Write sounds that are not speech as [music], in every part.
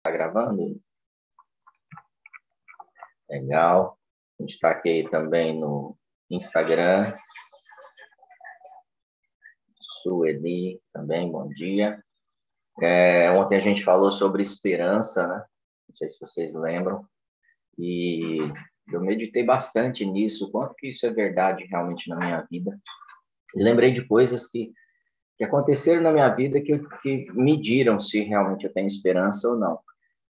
Está gravando? Legal. A gente está aqui também no Instagram. Sueli também, bom dia. É, ontem a gente falou sobre esperança, né? Não sei se vocês lembram. E eu meditei bastante nisso, quanto que isso é verdade realmente na minha vida. E lembrei de coisas que, que aconteceram na minha vida que, que mediram se realmente eu tenho esperança ou não.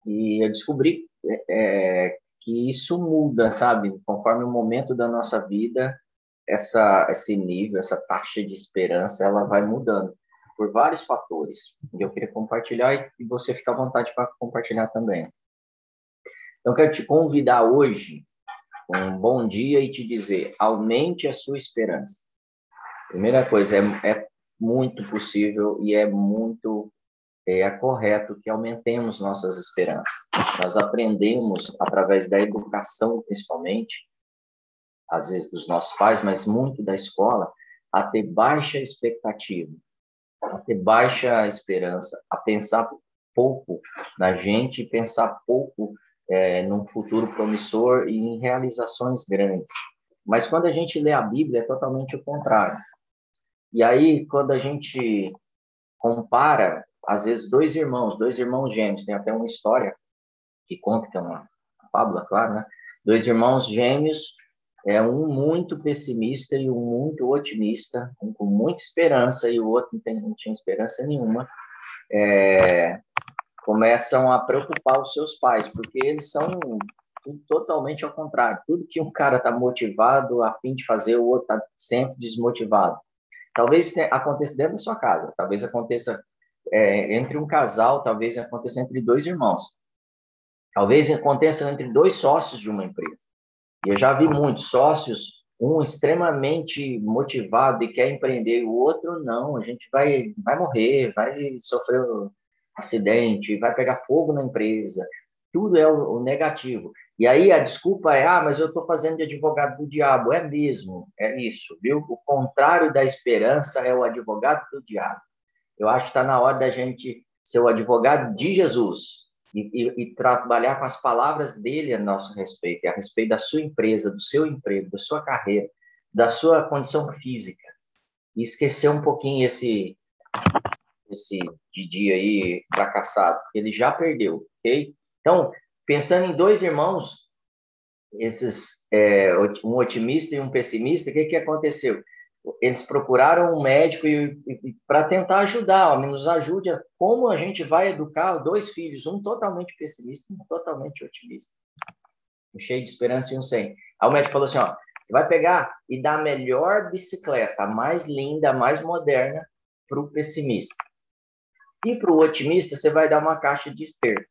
E eu descobri é, que isso muda, sabe? Conforme o momento da nossa vida, essa, esse nível, essa taxa de esperança, ela vai mudando por vários fatores. E eu queria compartilhar e você fica à vontade para compartilhar também. Então, quero te convidar hoje, um bom dia, e te dizer: aumente a sua esperança. Primeira coisa, é, é muito possível e é muito é, correto que aumentemos nossas esperanças. Nós aprendemos, através da educação, principalmente, às vezes dos nossos pais, mas muito da escola, a ter baixa expectativa, a ter baixa esperança, a pensar pouco na gente, pensar pouco é, num futuro promissor e em realizações grandes. Mas quando a gente lê a Bíblia, é totalmente o contrário. E aí, quando a gente compara às vezes, dois irmãos, dois irmãos gêmeos, tem até uma história que conta, que é uma fábula, claro, né? Dois irmãos gêmeos, é um muito pessimista e um muito otimista, um com muita esperança e o outro não, tem, não tinha esperança nenhuma, é, começam a preocupar os seus pais, porque eles são totalmente ao contrário. Tudo que um cara está motivado a fim de fazer, o outro está sempre desmotivado. Talvez aconteça dentro da sua casa, talvez aconteça é, entre um casal, talvez aconteça entre dois irmãos. Talvez aconteça entre dois sócios de uma empresa. E eu já vi muitos sócios, um extremamente motivado e quer empreender, o outro não, a gente vai, vai morrer, vai sofrer um acidente, vai pegar fogo na empresa. Tudo é o, o negativo. E aí a desculpa é, ah, mas eu estou fazendo de advogado do diabo. É mesmo, é isso, viu? O contrário da esperança é o advogado do diabo. Eu acho que está na hora da gente ser o advogado de Jesus e, e, e, trabalhar com as palavras dele a nosso respeito, a respeito da sua empresa, do seu emprego, da sua carreira, da sua condição física. E esquecer um pouquinho esse esse Didi aí fracassado, ele já perdeu, ok? Então, pensando em dois irmãos, esses é, um otimista e um pessimista, o que que aconteceu? Eles procuraram um médico para tentar ajudar, ó, nos ajude a como a gente vai educar dois filhos, um totalmente pessimista e um totalmente otimista, cheio de esperança e um sem. Aí o médico falou assim, ó, você vai pegar e dar a melhor bicicleta, a mais linda, a mais moderna, para o pessimista. E para o otimista, você vai dar uma caixa de esterco,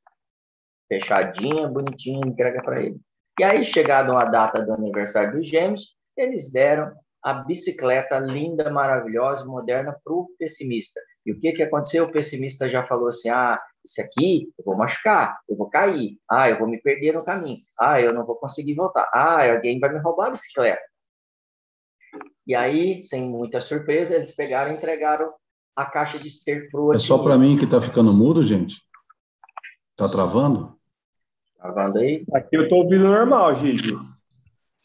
fechadinha, bonitinha, entrega para ele. E aí, chegado a data do aniversário dos gêmeos, eles deram a bicicleta linda, maravilhosa, moderna para o pessimista. E o que, que aconteceu? O pessimista já falou assim: ah, isso aqui eu vou machucar, eu vou cair, ah, eu vou me perder no caminho, ah, eu não vou conseguir voltar, ah, alguém vai me roubar a bicicleta. E aí, sem muita surpresa, eles pegaram e entregaram a caixa de esterco para o É só para mim que está ficando mudo, gente? Está travando? Travando aí? Aqui eu estou ouvindo normal, Gigi.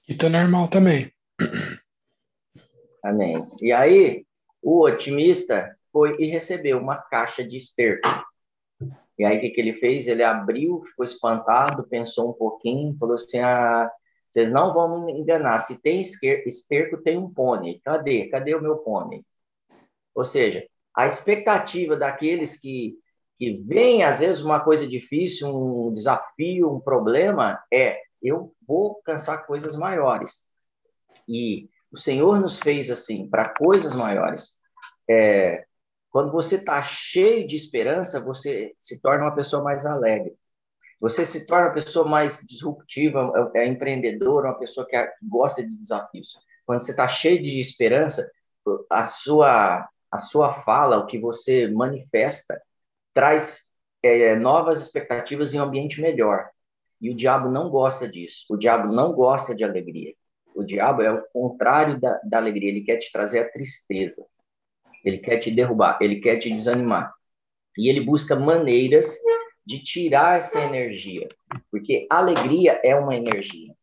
E está normal também. Amém. E aí, o otimista foi e recebeu uma caixa de esterco. E aí, o que, que ele fez? Ele abriu, ficou espantado, pensou um pouquinho, falou assim: ah, vocês não vão me enganar. Se tem esterco, tem um pônei. Cadê? Cadê o meu pônei? Ou seja, a expectativa daqueles que, que veem, às vezes, uma coisa difícil, um desafio, um problema, é: eu vou alcançar coisas maiores. E o Senhor nos fez assim para coisas maiores. É, quando você está cheio de esperança, você se torna uma pessoa mais alegre. Você se torna uma pessoa mais disruptiva, é, é empreendedora, uma pessoa que, gosta de desafios. Quando você está cheio de esperança, a sua a sua fala, o que você manifesta, traz é, novas expectativas em um ambiente melhor. E o diabo não gosta disso. O diabo não gosta de alegria. O diabo é o contrário da, da alegria, ele quer te trazer a tristeza, ele quer te derrubar, ele quer te desanimar. E ele busca maneiras de tirar essa energia, porque alegria é uma energia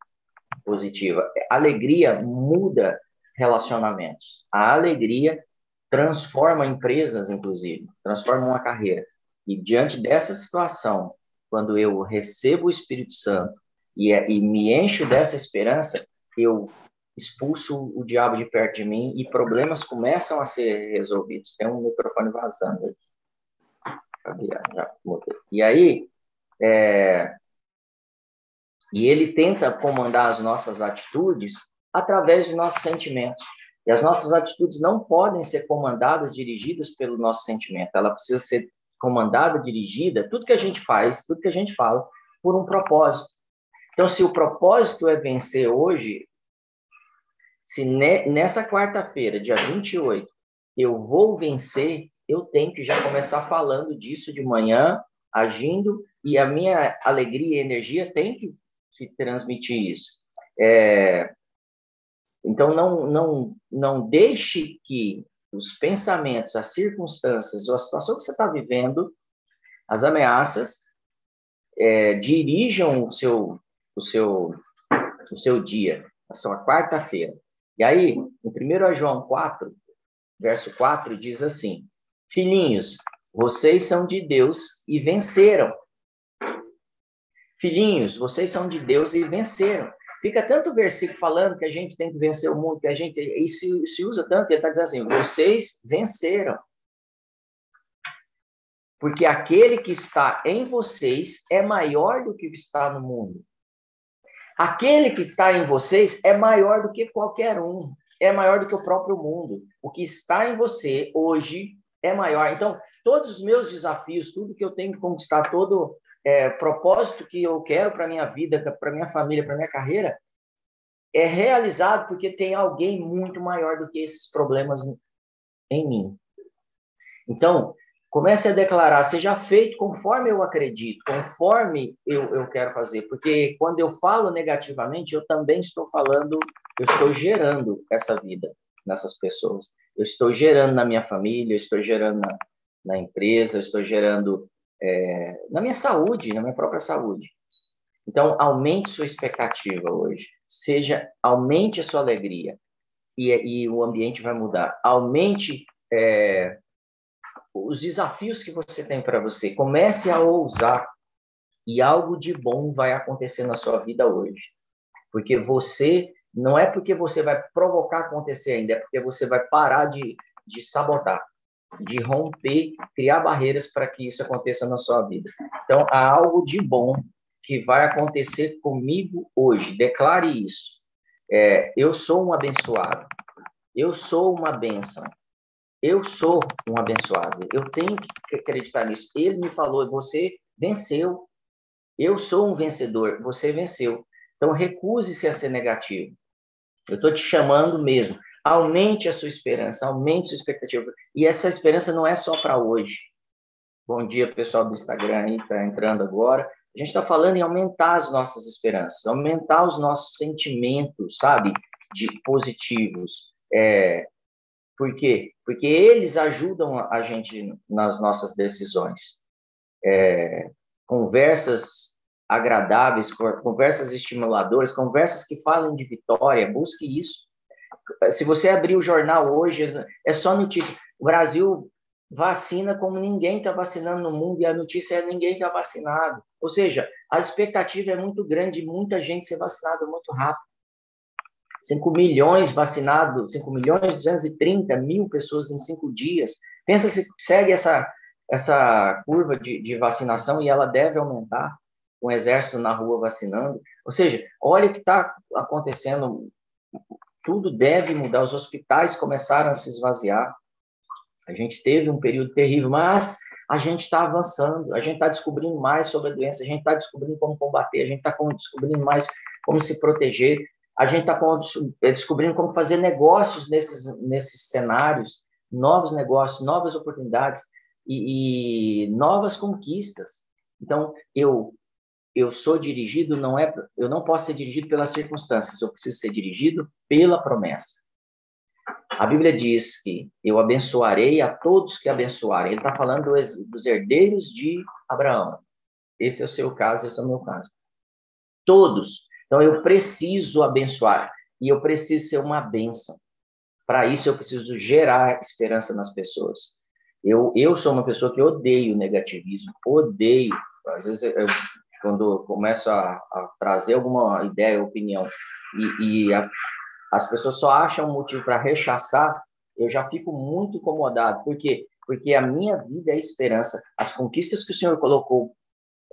positiva. Alegria muda relacionamentos. A alegria transforma empresas, inclusive, transforma uma carreira. E diante dessa situação, quando eu recebo o Espírito Santo e, e me encho dessa esperança, eu expulso o diabo de perto de mim e problemas começam a ser resolvidos. Tem um microfone vazando. Cadê? Já mudei. E aí, é... e ele tenta comandar as nossas atitudes através de nossos sentimentos. E as nossas atitudes não podem ser comandadas, dirigidas pelo nosso sentimento. Ela precisa ser comandada, dirigida, tudo que a gente faz, tudo que a gente fala, por um propósito. Então, se o propósito é vencer hoje, se ne, nessa quarta-feira, dia 28, eu vou vencer, eu tenho que já começar falando disso de manhã, agindo, e a minha alegria e energia tem que, que transmitir isso. É, então, não, não, não deixe que os pensamentos, as circunstâncias ou a situação que você está vivendo, as ameaças, é, dirijam o seu, o, seu, o seu dia, a sua quarta-feira. E aí, em 1 João 4, verso 4, diz assim: Filhinhos, vocês são de Deus e venceram. Filhinhos, vocês são de Deus e venceram. Fica tanto versículo falando que a gente tem que vencer o mundo, que a gente. E se, se usa tanto, ele está dizendo assim: vocês venceram. Porque aquele que está em vocês é maior do que está no mundo. Aquele que está em vocês é maior do que qualquer um, é maior do que o próprio mundo. O que está em você hoje é maior. Então, todos os meus desafios, tudo que eu tenho que conquistar, todo é, propósito que eu quero para minha vida, para minha família, para minha carreira, é realizado porque tem alguém muito maior do que esses problemas em mim. Então, Comece a declarar, seja feito conforme eu acredito, conforme eu, eu quero fazer. Porque quando eu falo negativamente, eu também estou falando, eu estou gerando essa vida nessas pessoas. Eu estou gerando na minha família, eu estou gerando na, na empresa, eu estou gerando é, na minha saúde, na minha própria saúde. Então, aumente sua expectativa hoje. Seja, aumente a sua alegria. E, e o ambiente vai mudar. Aumente é, os desafios que você tem para você. Comece a ousar e algo de bom vai acontecer na sua vida hoje. Porque você, não é porque você vai provocar acontecer ainda, é porque você vai parar de, de sabotar, de romper, criar barreiras para que isso aconteça na sua vida. Então, há algo de bom que vai acontecer comigo hoje. Declare isso. É, eu sou um abençoado. Eu sou uma bênção. Eu sou um abençoado. Eu tenho que acreditar nisso. Ele me falou, você venceu. Eu sou um vencedor. Você venceu. Então, recuse-se a ser negativo. Eu estou te chamando mesmo. Aumente a sua esperança, aumente a sua expectativa. E essa esperança não é só para hoje. Bom dia, pessoal do Instagram aí, está entrando agora. A gente está falando em aumentar as nossas esperanças, aumentar os nossos sentimentos, sabe, de positivos. É, por quê? Porque eles ajudam a gente nas nossas decisões. É, conversas agradáveis, conversas estimuladoras, conversas que falam de vitória, busque isso. Se você abrir o jornal hoje, é só notícia. O Brasil vacina como ninguém está vacinando no mundo e a notícia é ninguém está vacinado. Ou seja, a expectativa é muito grande, muita gente ser vacinada muito rápido. 5 milhões vacinados, 5 milhões e 230 mil pessoas em cinco dias. Pensa se segue essa, essa curva de, de vacinação e ela deve aumentar, com o exército na rua vacinando. Ou seja, olha o que está acontecendo, tudo deve mudar, os hospitais começaram a se esvaziar, a gente teve um período terrível, mas a gente está avançando, a gente está descobrindo mais sobre a doença, a gente está descobrindo como combater, a gente está descobrindo mais como se proteger, a gente está é, descobrindo como fazer negócios nesses, nesses cenários, novos negócios, novas oportunidades e, e novas conquistas. Então, eu eu sou dirigido não é eu não posso ser dirigido pelas circunstâncias, eu preciso ser dirigido pela promessa. A Bíblia diz que eu abençoarei a todos que abençoarem. Ele está falando dos, dos herdeiros de Abraão. esse é o seu caso, esse é o meu caso. Todos. Então eu preciso abençoar e eu preciso ser uma bênção. Para isso eu preciso gerar esperança nas pessoas. Eu, eu sou uma pessoa que odeio negativismo, odeio. Às vezes, eu, quando eu começo a, a, trazer alguma ideia, opinião, e, e a, as pessoas só acham um motivo para rechaçar, eu já fico muito incomodado. Por quê? Porque a minha vida é esperança. As conquistas que o Senhor colocou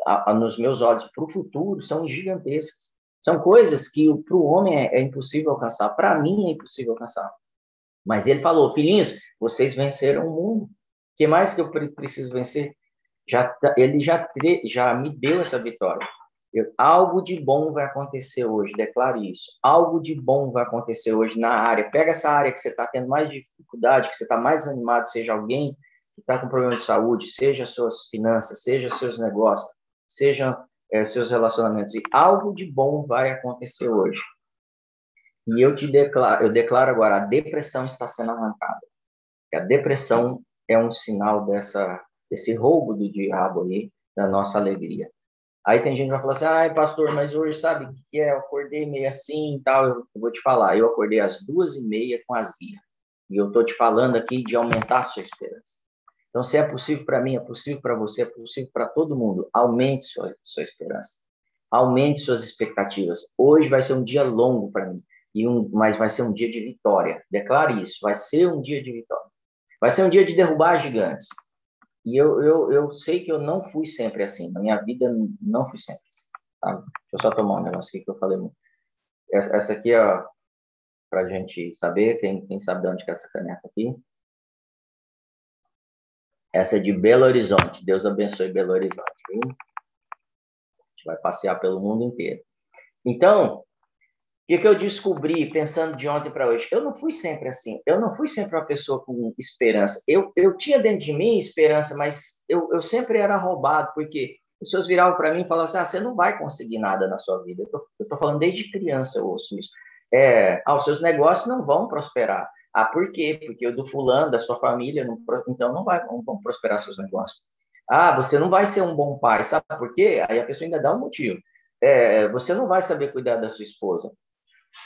a, nos meus olhos para o futuro são gigantescas. São coisas que para o homem é, é impossível alcançar, para mim é impossível alcançar. Mas ele falou, filhinhos, vocês venceram o mundo. O que mais que eu preciso vencer? Já, tá, ele já, já me deu essa vitória. Eu, algo de bom vai acontecer hoje, declare isso. Algo de bom vai acontecer hoje na área. Pega essa área que você está tendo mais dificuldade, que você está mais desanimado, seja alguém que está com problema de saúde, seja suas finanças, seja seus negócios, sejam é, seus relacionamentos. E algo de bom vai acontecer hoje. E eu te declaro, eu declaro agora, a depressão está sendo arrancada. A depressão é um sinal dessa, desse roubo do diabo aí, da nossa alegria. Aí tem gente que vai falar assim, ai, pastor, mas hoje sabe o que é? Eu acordei meio assim e tal. Eu vou te falar, eu acordei às duas e meia com azia. E eu estou te falando aqui de aumentar a sua esperança. Então, se é possível para mim, é possível para você, é possível para todo mundo. Aumente sua, sua esperança. Aumente suas expectativas. Hoje vai ser um dia longo para mim e um, mas vai ser um dia de vitória. Declare isso, vai ser um dia de vitória. Vai ser um dia de derrubar gigantes. E eu, eu, eu sei que eu não fui sempre assim, na minha vida não fui sempre assim. Tá? Deixa eu só tomar um negócio aqui que eu falei muito. Essa, essa aqui, ó, para gente saber, quem, quem sabe de onde é essa caneta aqui. Essa é de Belo Horizonte. Deus abençoe Belo Horizonte. A gente vai passear pelo mundo inteiro. Então, o que, eu descobri pensando de ontem para hoje? Eu não fui sempre assim. Eu não fui sempre uma pessoa com esperança. Eu, eu tinha dentro de mim esperança, mas eu, eu sempre era roubado, porque as pessoas viravam para mim e falavam assim: ah, você não vai conseguir nada na sua vida. Eu estou falando desde criança, eu ouço isso. É, ah, os seus negócios não vão prosperar. Ah, por quê? Porque o do fulano, da sua família, não, então não, vai, não vão prosperar seus negócios. Ah, você não vai ser um bom pai, sabe por quê? Aí a pessoa ainda dá um motivo. É, você não vai saber cuidar da sua esposa.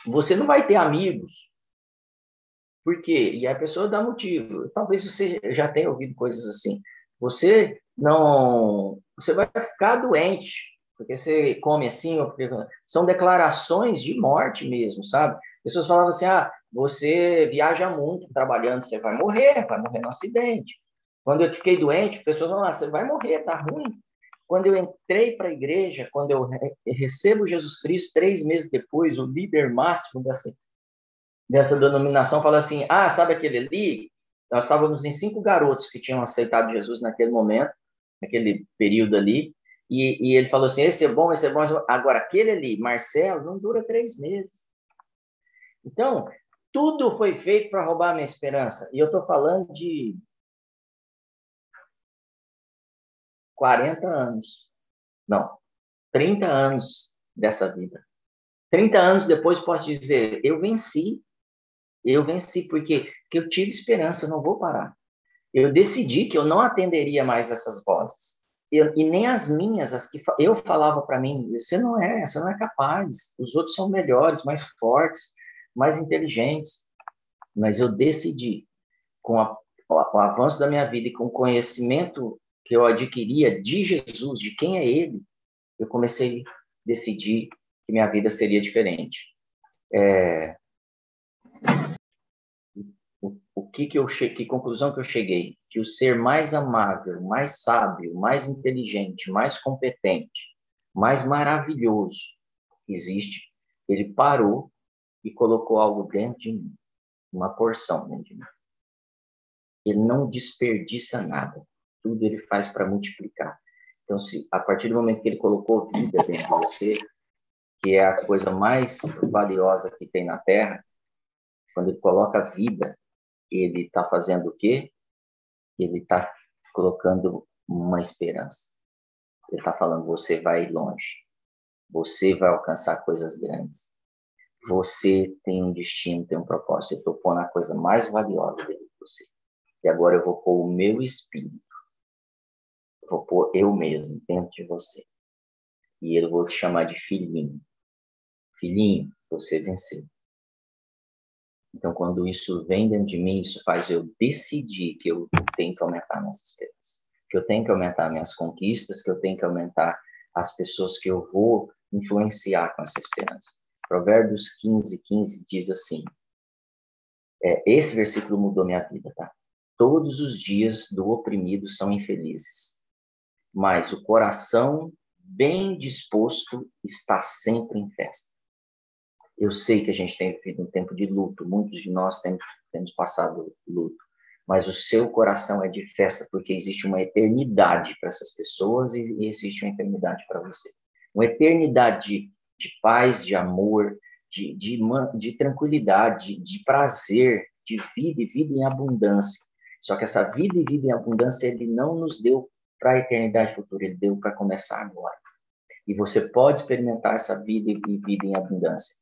Você não vai ter amigos. Por quê? E a pessoa dá motivo. Talvez você já tenha ouvido coisas assim. Você não. Você vai ficar doente, porque você come assim, porque... são declarações de morte mesmo, sabe? Pessoas falavam assim: ah, você viaja muito trabalhando, você vai morrer, vai morrer no acidente. Quando eu fiquei doente, pessoas falavam: ah, você vai morrer, tá ruim. Quando eu entrei para a igreja, quando eu recebo Jesus Cristo, três meses depois, o líder máximo dessa, dessa denominação fala assim: Ah, sabe aquele ali? Nós estávamos em cinco garotos que tinham aceitado Jesus naquele momento, naquele período ali, e, e ele falou assim: Esse é bom, esse é bom. Esse é bom. Agora, aquele ali, Marcelo, não dura três meses. Então, tudo foi feito para roubar minha esperança. E eu estou falando de 40 anos. Não, 30 anos dessa vida. 30 anos depois posso dizer, eu venci. Eu venci porque, porque eu tive esperança, eu não vou parar. Eu decidi que eu não atenderia mais essas vozes. Eu, e nem as minhas, as que eu falava para mim, você não é, você não é capaz. Os outros são melhores, mais fortes, mais inteligentes. Mas eu decidi, com a, o avanço da minha vida e com o conhecimento que eu adquiria de Jesus, de quem é Ele, eu comecei a decidir que minha vida seria diferente. É... O, que que eu che... que conclusão que eu cheguei? Que o ser mais amável, mais sábio, mais inteligente, mais competente, mais maravilhoso existe, ele parou e colocou algo dentro de mim, uma porção dentro de mim. Ele não desperdiça nada tudo ele faz para multiplicar. Então, se a partir do momento que ele colocou vida dentro de você, que é a coisa mais valiosa que tem na Terra, quando ele coloca vida, ele está fazendo o quê? Ele está colocando uma esperança. Ele está falando: você vai longe, você vai alcançar coisas grandes, você tem um destino, tem um propósito. Eu estou pondo a coisa mais valiosa dentro de você. E agora eu vou pôr o meu espírito vou pôr eu mesmo dentro de você. e eu vou te chamar de filhinho. Filhinho, você venceu. Então, quando isso vem dentro de mim, isso faz eu decidir que eu tenho que aumentar minhas esperanças, que eu tenho que aumentar minhas conquistas, que eu tenho que aumentar as pessoas que eu vou influenciar com essa esperança. Provérbios 15, 15 diz assim: é, esse versículo mudou minha vida, tá? Todos os dias do oprimido são infelizes, mas o coração bem disposto está sempre em festa. Eu sei que a gente tem vivido um tempo de luto, muitos de nós temos, temos passado luto, mas o seu coração é de festa porque existe uma eternidade para essas pessoas e, e existe uma eternidade para você. Uma eternidade de, paz, de amor, de, de, de tranquilidade, de, de prazer, de vida e vida em abundância. Só que essa vida e vida em abundância ele não nos deu para a eternidade futura, ele deu para começar agora. E você pode experimentar essa vida e vida em abundância.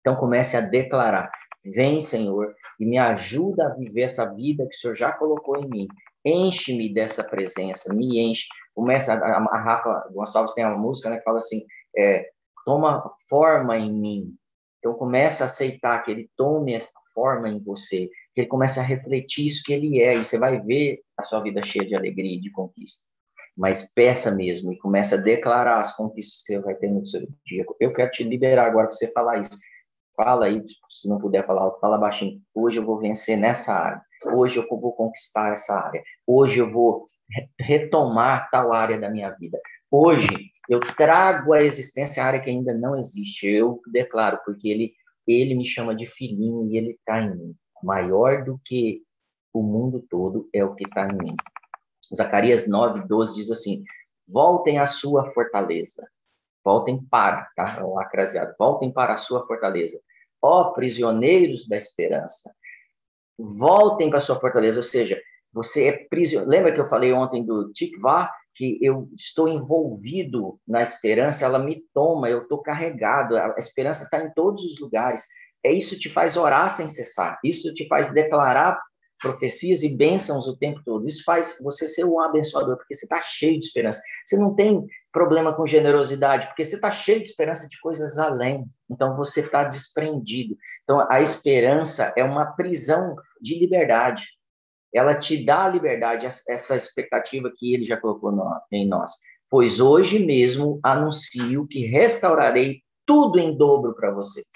Então comece a declarar: Vem, Senhor, e me ajuda a viver essa vida que o Senhor já colocou em mim. Enche-me dessa presença, me enche. Começa, a, a Rafa Gonçalves tem uma música né, que fala assim: é, toma forma em mim. Então começa a aceitar que ele tome essa forma em você, que ele comece a refletir isso que ele é, e você vai ver a sua vida cheia de alegria e de conquista. Mas peça mesmo e comece a declarar as conquistas que você vai ter no seu dia. Eu quero te liberar agora para você falar isso. Fala aí, se não puder falar, fala baixinho. Hoje eu vou vencer nessa área. Hoje eu vou conquistar essa área. Hoje eu vou retomar tal área da minha vida. Hoje eu trago à existência a área que ainda não existe. Eu declaro, porque ele, ele me chama de filhinho e ele está em mim. Maior do que o mundo todo é o que está em mim. Zacarias 9, 12 diz assim: Voltem à sua fortaleza Voltem para, tá? O acraseado. Voltem para a sua fortaleza. Ó prisioneiros da esperança. Voltem para a sua fortaleza. Ou seja, você é prisioneiro. Lembra que eu falei ontem do Tikvah? Que eu estou envolvido na esperança, ela me toma, eu estou carregado. A esperança está em todos os lugares. É isso te faz orar sem cessar. Isso te faz declarar profecias e bênçãos o tempo todo. Isso faz você ser um abençoador, porque você está cheio de esperança. Você não tem problema com generosidade, porque você está cheio de esperança de coisas além. Então você está desprendido. Então a esperança é uma prisão de liberdade. Ela te dá a liberdade, essa expectativa que ele já colocou em nós. Pois hoje mesmo anuncio que restaurarei tudo em dobro para vocês.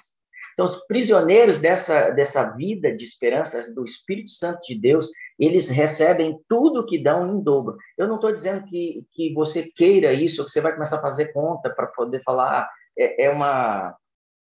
Então, os prisioneiros dessa, dessa vida de esperança do Espírito Santo de Deus, eles recebem tudo que dão em dobro. Eu não estou dizendo que, que você queira isso, que você vai começar a fazer conta para poder falar, ah, é, é uma,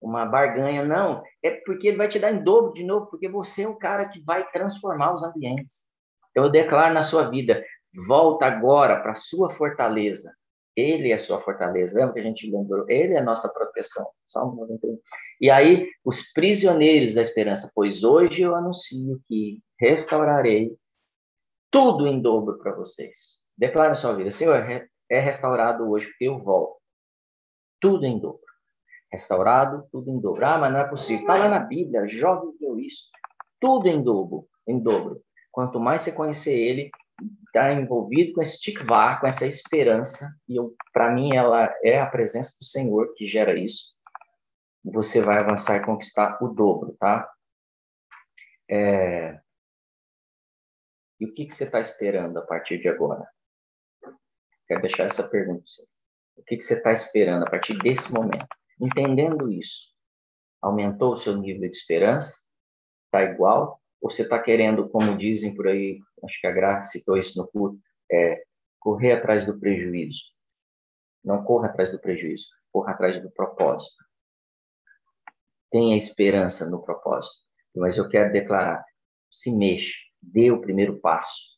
uma barganha. Não, é porque ele vai te dar em dobro de novo, porque você é o cara que vai transformar os ambientes. Então, eu declaro na sua vida, volta agora para a sua fortaleza, ele é a sua fortaleza. Lembra que a gente lembrou? Ele é a nossa proteção. Salmo 91. E aí, os prisioneiros da esperança, pois hoje eu anuncio que restaurarei tudo em dobro para vocês. Declara na sua vida, Senhor, é restaurado hoje porque eu volto. Tudo em dobro. Restaurado, tudo em dobro. Ah, mas não é possível. Está lá na Bíblia, Jó viveu isso. Tudo em dobro, em dobro. Quanto mais você conhecer ele, está envolvido com esse tikvah, com essa esperança, e para mim ela é a presença do Senhor que gera isso, você vai avançar e conquistar o dobro, tá? É... E o que, que você está esperando a partir de agora? Quero deixar essa pergunta. O que, que você está esperando a partir desse momento? Entendendo isso, aumentou o seu nível de esperança? Está igual? Ou você está querendo, como dizem por aí, acho que a Graça citou isso no culto, é correr atrás do prejuízo. Não corra atrás do prejuízo, corra atrás do propósito. Tenha esperança no propósito. Mas eu quero declarar: se mexa, dê o primeiro passo.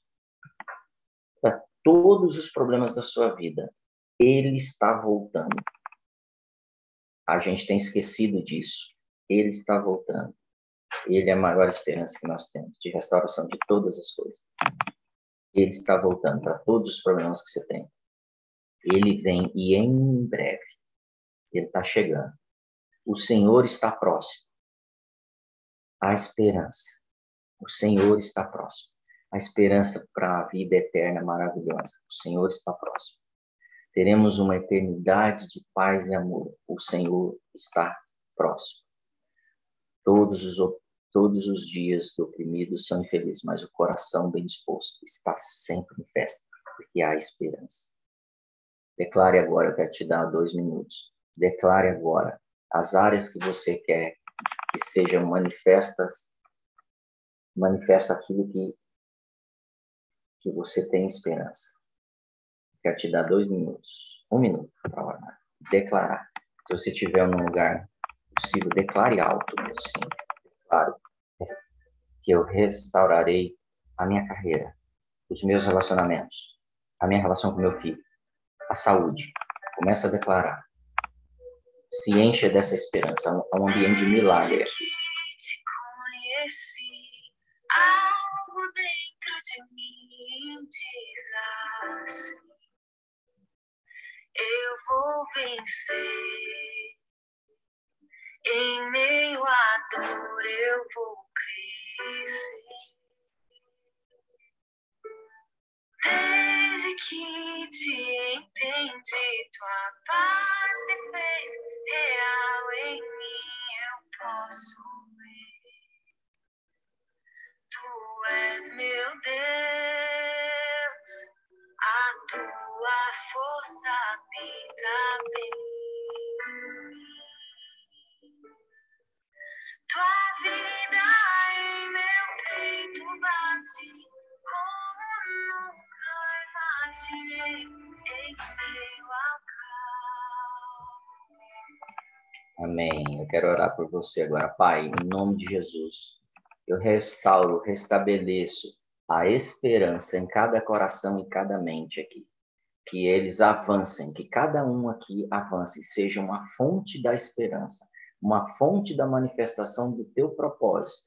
Para todos os problemas da sua vida, ele está voltando. A gente tem esquecido disso. Ele está voltando. Ele é a maior esperança que nós temos de restauração de todas as coisas. Ele está voltando para todos os problemas que você tem. Ele vem e em breve ele está chegando. O Senhor está próximo. A esperança. O Senhor está próximo. A esperança para a vida eterna maravilhosa. O Senhor está próximo. Teremos uma eternidade de paz e amor. O Senhor está próximo. Todos os, todos os dias do oprimido são infelizes, mas o coração bem disposto está sempre em festa, porque há esperança. Declare agora, eu quero te dar dois minutos. Declare agora as áreas que você quer que sejam manifestas, manifesta aquilo que, que você tem esperança. Quero te dar dois minutos, um minuto para orar. Declarar. Se você estiver num lugar possível, declare alto mesmo assim. Declaro que eu restaurarei a minha carreira, os meus relacionamentos, a minha relação com meu filho, a saúde. Começa a declarar se encha dessa esperança, é um ambiente de milagre aqui. Te conheci, vencer. Em meio à dor eu vou crescer. Desde que te entendi, tua paz se fez real em mim, eu posso Amém. Eu quero orar por você agora, Pai, em nome de Jesus. Eu restauro, restabeleço a esperança em cada coração e cada mente aqui. Que eles avancem, que cada um aqui avance, seja uma fonte da esperança, uma fonte da manifestação do teu propósito.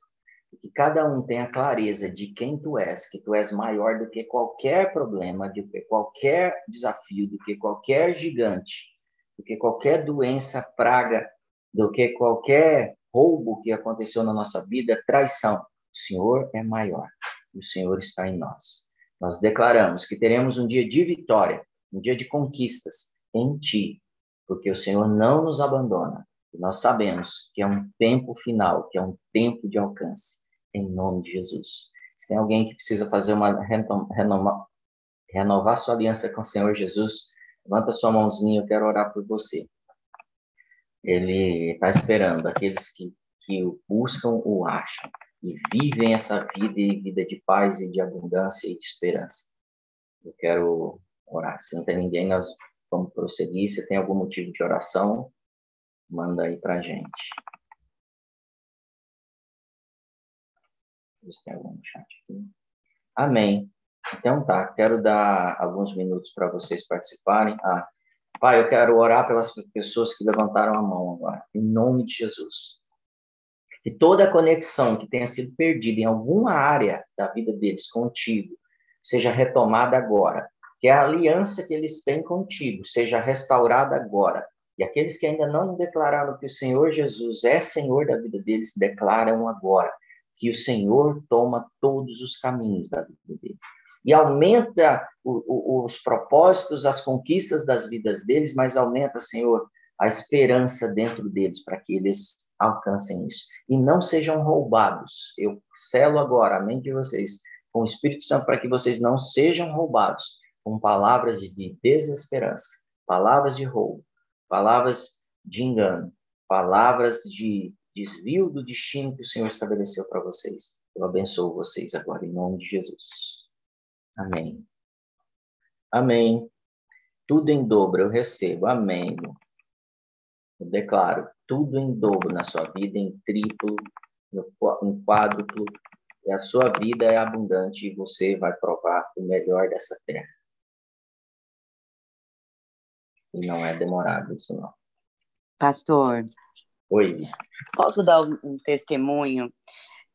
Que cada um tenha clareza de quem tu és, que tu és maior do que qualquer problema, do que qualquer desafio, do que qualquer gigante, do que qualquer doença, praga, do que qualquer roubo que aconteceu na nossa vida, traição. O Senhor é maior. O Senhor está em nós. Nós declaramos que teremos um dia de vitória, um dia de conquistas em Ti, porque o Senhor não nos abandona. E nós sabemos que é um tempo final, que é um tempo de alcance, em nome de Jesus. Se tem alguém que precisa fazer uma renovar, renovar sua aliança com o Senhor Jesus, levanta sua mãozinha, eu quero orar por você. Ele está esperando aqueles que, que o buscam, o acham e vivem essa vida e vida de paz e de abundância e de esperança. Eu quero orar. Se não tem ninguém, nós vamos prosseguir. Se tem algum motivo de oração, manda aí para a gente. Se tem algum chat aqui. Amém. Então tá, quero dar alguns minutos para vocês participarem. Ah, pai, eu quero orar pelas pessoas que levantaram a mão agora, em nome de Jesus. Que toda conexão que tenha sido perdida em alguma área da vida deles contigo seja retomada agora. Que a aliança que eles têm contigo seja restaurada agora. E aqueles que ainda não declararam que o Senhor Jesus é Senhor da vida deles, declaram agora que o Senhor toma todos os caminhos da vida deles e aumenta o, o, os propósitos, as conquistas das vidas deles, mas aumenta, Senhor, a esperança dentro deles para que eles alcancem isso e não sejam roubados. Eu selo agora a mente de vocês com o Espírito Santo para que vocês não sejam roubados com palavras de desesperança, palavras de roubo, palavras de engano, palavras de desvio do destino que o Senhor estabeleceu para vocês. Eu abençoo vocês agora em nome de Jesus. Amém. Amém. Tudo em dobro eu recebo. Amém. Eu declaro tudo em dobro na sua vida, em triplo, em quádruplo. E a sua vida é abundante e você vai provar o melhor dessa terra. E não é demorado isso não. Pastor. Oi. Posso dar um testemunho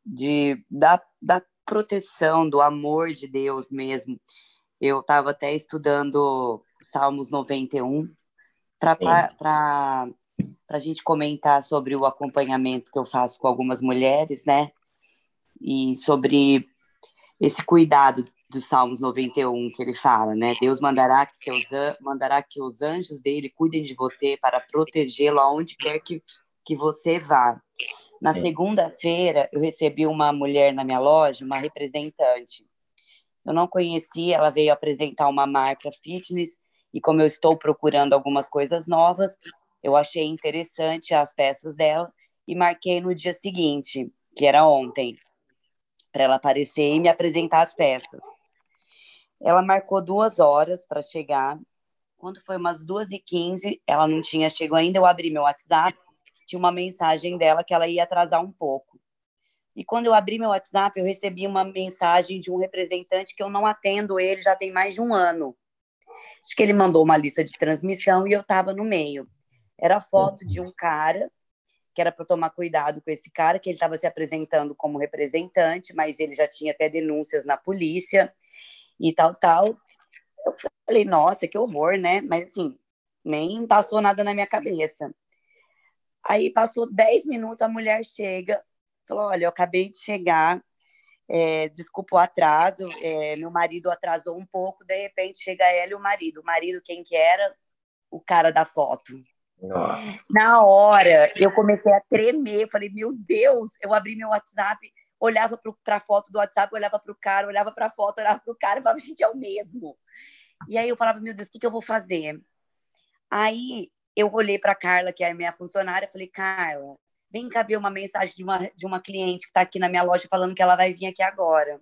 de da, da proteção, do amor de Deus mesmo. Eu estava até estudando Salmos 91 para a gente comentar sobre o acompanhamento que eu faço com algumas mulheres, né? E sobre esse cuidado dos Salmos 91 que ele fala, né? Deus mandará que, seus, mandará que os anjos dele cuidem de você para protegê-lo aonde quer que, que você vá. Na segunda-feira, eu recebi uma mulher na minha loja, uma representante. Eu não conhecia, ela veio apresentar uma marca fitness e como eu estou procurando algumas coisas novas, eu achei interessante as peças dela e marquei no dia seguinte, que era ontem, para ela aparecer e me apresentar as peças. Ela marcou duas horas para chegar. Quando foi umas duas e quinze, ela não tinha chegado ainda. Eu abri meu WhatsApp, uma mensagem dela que ela ia atrasar um pouco. E quando eu abri meu WhatsApp, eu recebi uma mensagem de um representante que eu não atendo ele já tem mais de um ano. Acho que ele mandou uma lista de transmissão e eu estava no meio. Era foto de um cara que era para tomar cuidado com esse cara, que ele estava se apresentando como representante, mas ele já tinha até denúncias na polícia e tal, tal. Eu falei, nossa, que horror, né? Mas assim, nem passou nada na minha cabeça. Aí passou 10 minutos, a mulher chega, falou: Olha, eu acabei de chegar, é, desculpa o atraso, é, meu marido atrasou um pouco, de repente chega ela e o marido. O marido, quem que era? O cara da foto. Nossa. Na hora, eu comecei a tremer, falei, meu Deus, eu abri meu WhatsApp, olhava para a foto do WhatsApp, olhava para o cara, olhava para a foto, olhava para o cara falava, gente, é o mesmo. E aí eu falava, meu Deus, o que, que eu vou fazer? Aí eu olhei para Carla, que é a minha funcionária, falei, Carla, vem cá ver uma mensagem de uma, de uma cliente que está aqui na minha loja falando que ela vai vir aqui agora.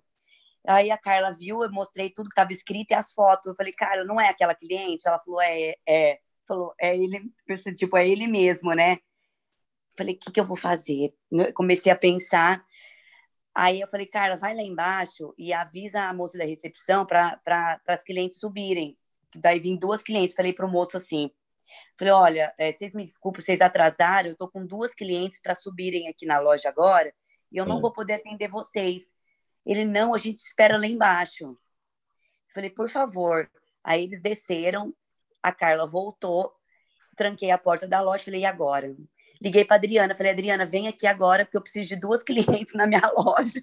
Aí a Carla viu, eu mostrei tudo que estava escrito e as fotos. Eu falei, Carla, não é aquela cliente? Ela falou, é, é falou, é ele, tipo, é ele mesmo, né? Falei, o que, que eu vou fazer? comecei a pensar. Aí eu falei, Carla, vai lá embaixo e avisa a moça da recepção para as clientes subirem. Vai vir duas clientes. Falei para o moço assim: falei, olha, é, vocês me desculpem, vocês atrasaram, eu estou com duas clientes para subirem aqui na loja agora e eu não vou poder atender vocês. Ele, não, a gente espera lá embaixo. Falei, por favor. Aí eles desceram, a Carla voltou, tranquei a porta da loja, falei, e agora? Liguei para Adriana, falei, Adriana, vem aqui agora, porque eu preciso de duas [laughs] clientes na minha loja.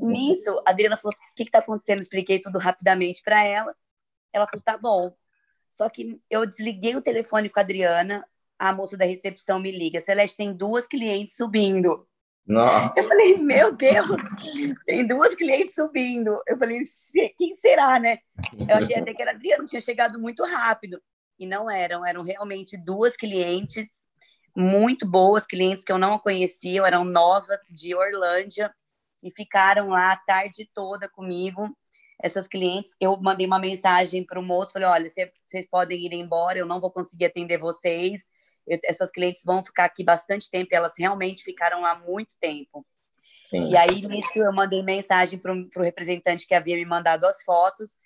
Nisso, a Adriana falou, o que está acontecendo? Expliquei tudo rapidamente para ela. Ela falou, tá bom. Só que eu desliguei o telefone com a Adriana, a moça da recepção me liga, Celeste, tem duas clientes subindo. Nossa. Eu falei, meu Deus, tem duas clientes subindo. Eu falei, quem será, né? Eu achei até que era Adriano, tinha chegado muito rápido. E não eram, eram realmente duas clientes muito boas, clientes que eu não conhecia, eram novas de Orlândia e ficaram lá a tarde toda comigo. Essas clientes, eu mandei uma mensagem para o moço, falei, olha, vocês podem ir embora, eu não vou conseguir atender vocês eu, essas clientes vão ficar aqui bastante tempo, elas realmente ficaram lá muito tempo. Sim. E aí, nisso, eu mandei mensagem para o representante que havia me mandado as fotos.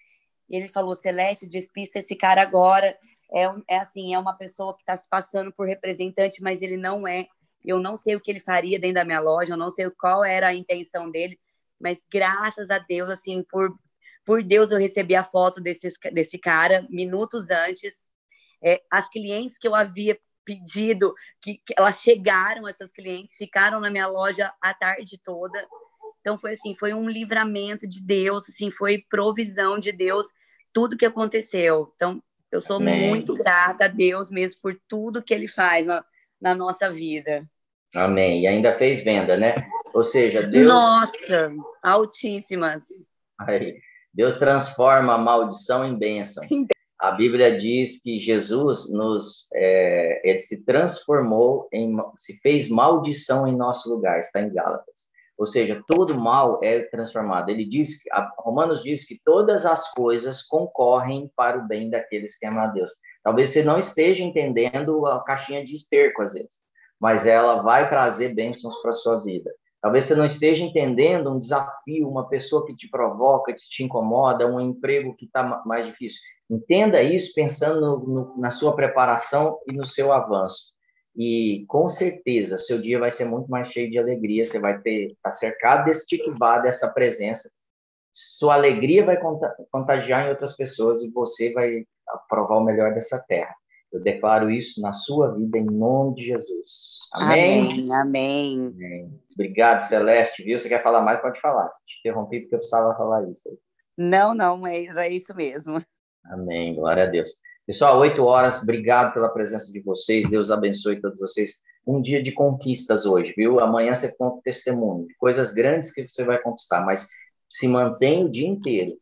E ele falou: Celeste, despista esse cara agora. É, é assim, é uma pessoa que está se passando por representante, mas ele não é. Eu não sei o que ele faria dentro da minha loja, eu não sei qual era a intenção dele, mas graças a Deus, assim, por, por Deus, eu recebi a foto desse, desse cara minutos antes. É, as clientes que eu havia pedido, que, que elas chegaram, essas clientes, ficaram na minha loja a tarde toda. Então foi assim, foi um livramento de Deus, assim, foi provisão de Deus, tudo que aconteceu. Então eu sou Amém. muito grata a Deus mesmo por tudo que Ele faz na, na nossa vida. Amém. E ainda fez venda, né? Ou seja, Deus. Nossa, altíssimas. Aí, Deus transforma a maldição em bênção. a Bíblia diz que Jesus nos é, ele se transformou em se fez maldição em nosso lugar está em Gálatas. Ou seja todo mal é transformado. Ele diz que Romanos diz que todas as coisas concorrem para o bem daqueles que amam a Deus. Talvez você não esteja entendendo a caixinha de esterco às vezes mas ela vai trazer bênçãos para sua vida Talvez você não esteja entendendo um desafio, uma pessoa que te provoca, que te incomoda, um emprego que está mais difícil. Entenda isso pensando no, no, na sua preparação e no seu avanço. E com certeza, seu dia vai ser muito mais cheio de alegria. Você vai ter tá cercado desse dessa presença. Sua alegria vai contagiar em outras pessoas e você vai provar o melhor dessa terra. Eu declaro isso na sua vida em nome de Jesus. Amém. Amém. Amém. Amém. Obrigado, Celeste. Viu? Você quer falar mais? Pode falar. Te interrompi porque eu precisava falar isso. Não, não, é, era isso mesmo. Amém, glória a Deus. Pessoal, oito horas, obrigado pela presença de vocês, Deus abençoe todos vocês. Um dia de conquistas hoje, viu? Amanhã você conta o testemunho de coisas grandes que você vai conquistar, mas se mantém o dia inteiro,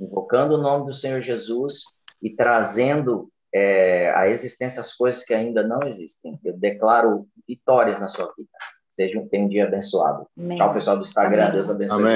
invocando o nome do Senhor Jesus e trazendo é, a existência as coisas que ainda não existem. Eu declaro vitórias na sua vida. Seja um, um dia abençoado. Amém. Tchau, pessoal do Instagram. Amém. Deus abençoe. Amém.